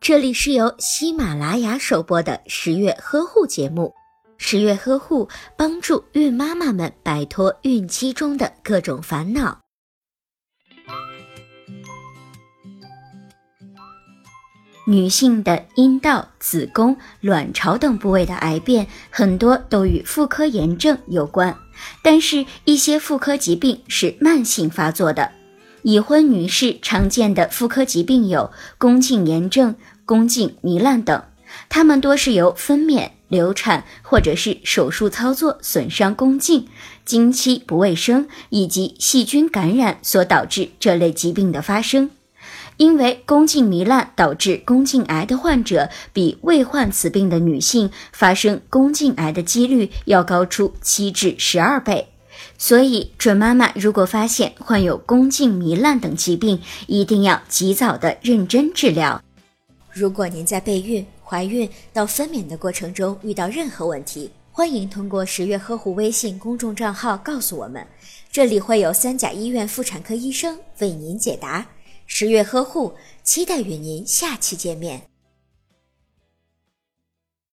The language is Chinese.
这里是由喜马拉雅首播的十月呵护节目。十月呵护帮助孕妈妈们摆脱孕期中的各种烦恼。女性的阴道、子宫、卵巢等部位的癌变，很多都与妇科炎症有关。但是，一些妇科疾病是慢性发作的。已婚女士常见的妇科疾病有宫颈炎症、宫颈糜烂等，它们多是由分娩、流产或者是手术操作损伤宫颈、经期不卫生以及细菌感染所导致这类疾病的发生。因为宫颈糜烂导致宫颈癌的患者，比未患此病的女性发生宫颈癌的几率要高出七至十二倍。所以，准妈妈如果发现患有宫颈糜烂等疾病，一定要及早的认真治疗。如果您在备孕、怀孕到分娩的过程中遇到任何问题，欢迎通过十月呵护微信公众账号告诉我们，这里会有三甲医院妇产科医生为您解答。十月呵护，期待与您下期见面。